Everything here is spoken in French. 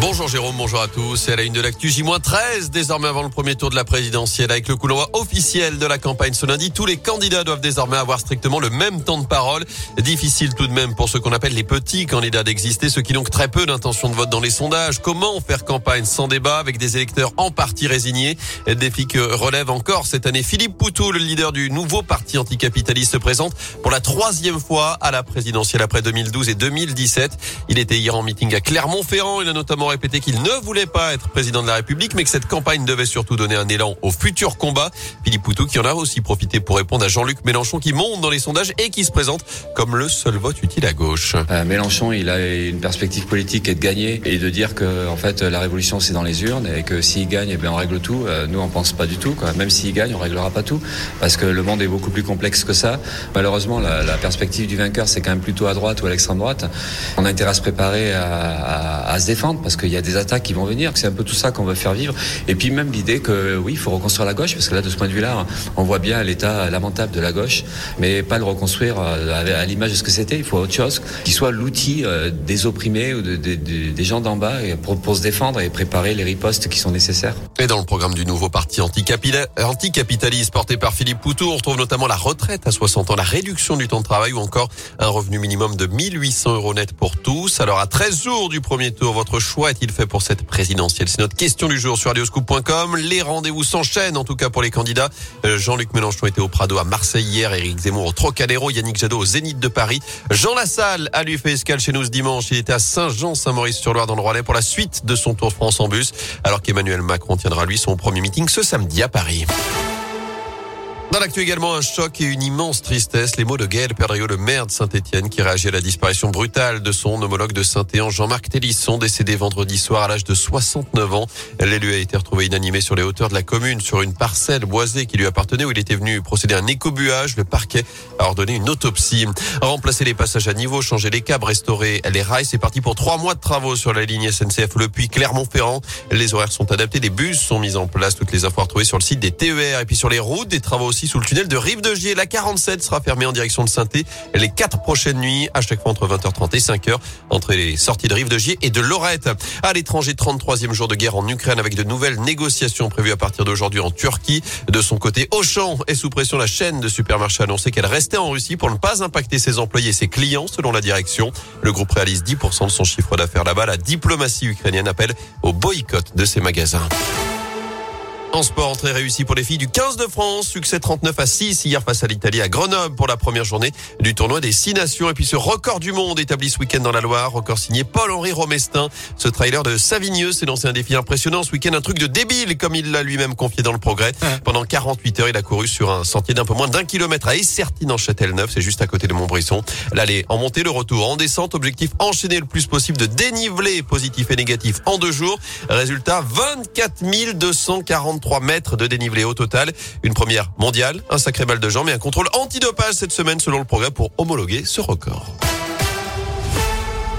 Bonjour Jérôme, bonjour à tous. Et à la une de l'actu J-13, désormais avant le premier tour de la présidentielle. Avec le coup officiel de la campagne ce lundi, tous les candidats doivent désormais avoir strictement le même temps de parole. Difficile tout de même pour ceux qu'on appelle les petits candidats d'exister, ceux qui n'ont que très peu d'intention de vote dans les sondages. Comment faire campagne sans débat avec des électeurs en partie résignés? Défi que relève encore cette année Philippe Poutou, le leader du nouveau parti anticapitaliste, se présente pour la troisième fois à la présidentielle après 2012 et 2017. Il était hier en meeting à Clermont-Ferrand. Il a notamment répété qu'il ne voulait pas être président de la République, mais que cette campagne devait surtout donner un élan au futur combat. Philippe Poutou qui en a aussi profité pour répondre à Jean-Luc Mélenchon qui monte dans les sondages et qui se présente comme le seul vote utile à gauche. Euh, Mélenchon, il a une perspective politique et de gagner et de dire que en fait la révolution c'est dans les urnes et que s'il gagne, eh bien on règle tout. Euh, nous on pense pas du tout. Quoi. Même s'il gagne, on réglera pas tout parce que le monde est beaucoup plus complexe que ça. Malheureusement, la, la perspective du vainqueur c'est quand même plutôt à droite ou à l'extrême droite. On a intérêt à se préparer à, à, à se défendre parce qu'il y a des attaques qui vont venir. C'est un peu tout ça qu'on veut faire vivre. Et puis même l'idée que oui, il faut reconstruire la gauche, parce que là, de ce point de vue-là, on voit bien l'état lamentable de la gauche, mais pas le reconstruire euh, à l'image de ce que c'était. Il faut autre chose qui soit l'outil euh, des opprimés ou de, de, de, des gens d'en bas pour, pour, se défendre et préparer les ripostes qui sont nécessaires. Et dans le programme du nouveau parti anticapitaliste porté par Philippe Poutou, on retrouve notamment la retraite à 60 ans, la réduction du temps de travail ou encore un revenu minimum de 1800 euros net pour tous. Alors à 13 jours du premier tour, votre choix est-il fait pour cette présidentielle? C'est notre question du jour sur radioscoop.com. Les rendez-vous s'enchaînent, en tout cas pour les candidats. Euh, Jean-Luc Mélenchon était au Prado à Marseille hier, Éric Zemmour au Trocadéro, Yannick Jadot au Zénith de Paris. Jean Lassalle a lui fait escale chez nous ce dimanche. Il était à Saint-Jean-Saint-Maurice-sur-Loire dans le Roillet pour la suite de son Tour France en bus, alors qu'Emmanuel Macron tiendra lui son premier meeting ce samedi à Paris. Dans l'actu également, un choc et une immense tristesse. Les mots de Gaël Perdriau, le maire de Saint-Etienne, qui réagit à la disparition brutale de son homologue de Saint-Étienne, Jean-Marc Télisson, décédé vendredi soir à l'âge de 69 ans. L'élu a été retrouvé inanimé sur les hauteurs de la commune, sur une parcelle boisée qui lui appartenait où il était venu procéder à un écobuage. Le parquet a ordonné une autopsie. Remplacer les passages à niveau, changer les câbles, restaurer les rails. C'est parti pour trois mois de travaux sur la ligne SNCF Le Puy Clermont-Ferrand. Les horaires sont adaptés, des bus sont mis en place. Toutes les infos retrouvées sur le site des TER et puis sur les routes, des travaux aussi sous le tunnel de Rive de Gier. La 47 sera fermée en direction de saint les quatre prochaines nuits, à chaque fois entre 20h30 et 5h, entre les sorties de Rive de Gier et de Lorette. À l'étranger, 33e jour de guerre en Ukraine avec de nouvelles négociations prévues à partir d'aujourd'hui en Turquie. De son côté, Auchan est sous pression. La chaîne de supermarchés a annoncé qu'elle restait en Russie pour ne pas impacter ses employés et ses clients, selon la direction. Le groupe réalise 10% de son chiffre d'affaires là-bas. La diplomatie ukrainienne appelle au boycott de ses magasins. En sport, très réussi pour les filles du 15 de France. Succès 39 à 6 hier face à l'Italie à Grenoble pour la première journée du tournoi des 6 nations. Et puis ce record du monde établi ce week-end dans la Loire, record signé Paul-Henri Romestin. Ce trailer de Savigneux s'est lancé un défi impressionnant ce week-end, un truc de débile comme il l'a lui-même confié dans le progrès. Pendant 48 heures, il a couru sur un sentier d'un peu moins d'un kilomètre à Essertine en Châtelneuf, c'est juste à côté de Montbrisson. L'aller en montée, le retour en descente, objectif enchaîner le plus possible de déniveler positif et négatif en deux jours. Résultat 24 240 3 mètres de dénivelé au total. Une première mondiale, un sacré balle de jambes et un contrôle antidopage cette semaine selon le progrès pour homologuer ce record.